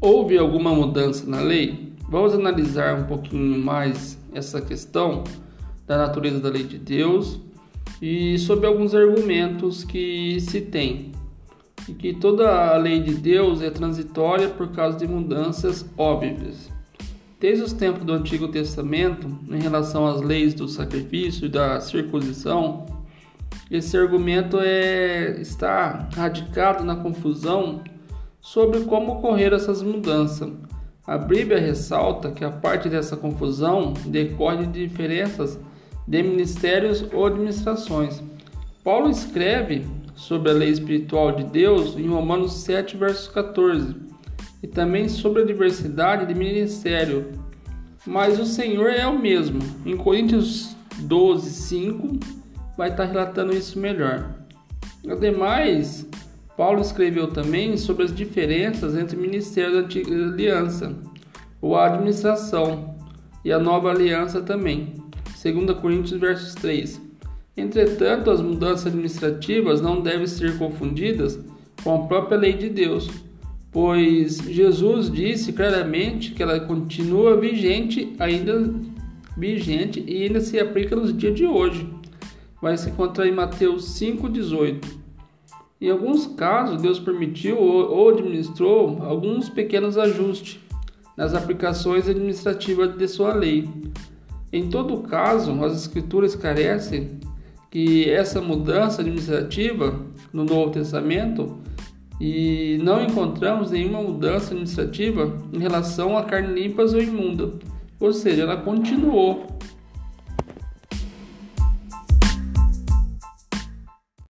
Houve alguma mudança na lei? Vamos analisar um pouquinho mais essa questão da natureza da lei de Deus e sobre alguns argumentos que se tem. E que toda a lei de Deus é transitória por causa de mudanças óbvias. Desde os tempos do Antigo Testamento, em relação às leis do sacrifício e da circuncisão, esse argumento é, está radicado na confusão sobre como ocorreram essas mudanças. A Bíblia ressalta que a parte dessa confusão decorre de diferenças de ministérios ou administrações. Paulo escreve sobre a lei espiritual de Deus em Romanos 7, verso 14, e também sobre a diversidade de ministério. Mas o Senhor é o mesmo. Em Coríntios 12, 5, vai estar relatando isso melhor. Ademais, Paulo escreveu também sobre as diferenças entre o ministério da antiga aliança, ou a administração, e a nova aliança também. 2 Coríntios versos 3. Entretanto, as mudanças administrativas não devem ser confundidas com a própria lei de Deus, pois Jesus disse claramente que ela continua vigente, ainda vigente e ainda se aplica nos dias de hoje. Vai se encontrar em Mateus 5:18. Em alguns casos, Deus permitiu ou administrou alguns pequenos ajustes nas aplicações administrativas de sua lei. Em todo caso, as Escrituras esclarecem que essa mudança administrativa no Novo Testamento e não encontramos nenhuma mudança administrativa em relação a carne limpas ou imunda, ou seja, ela continuou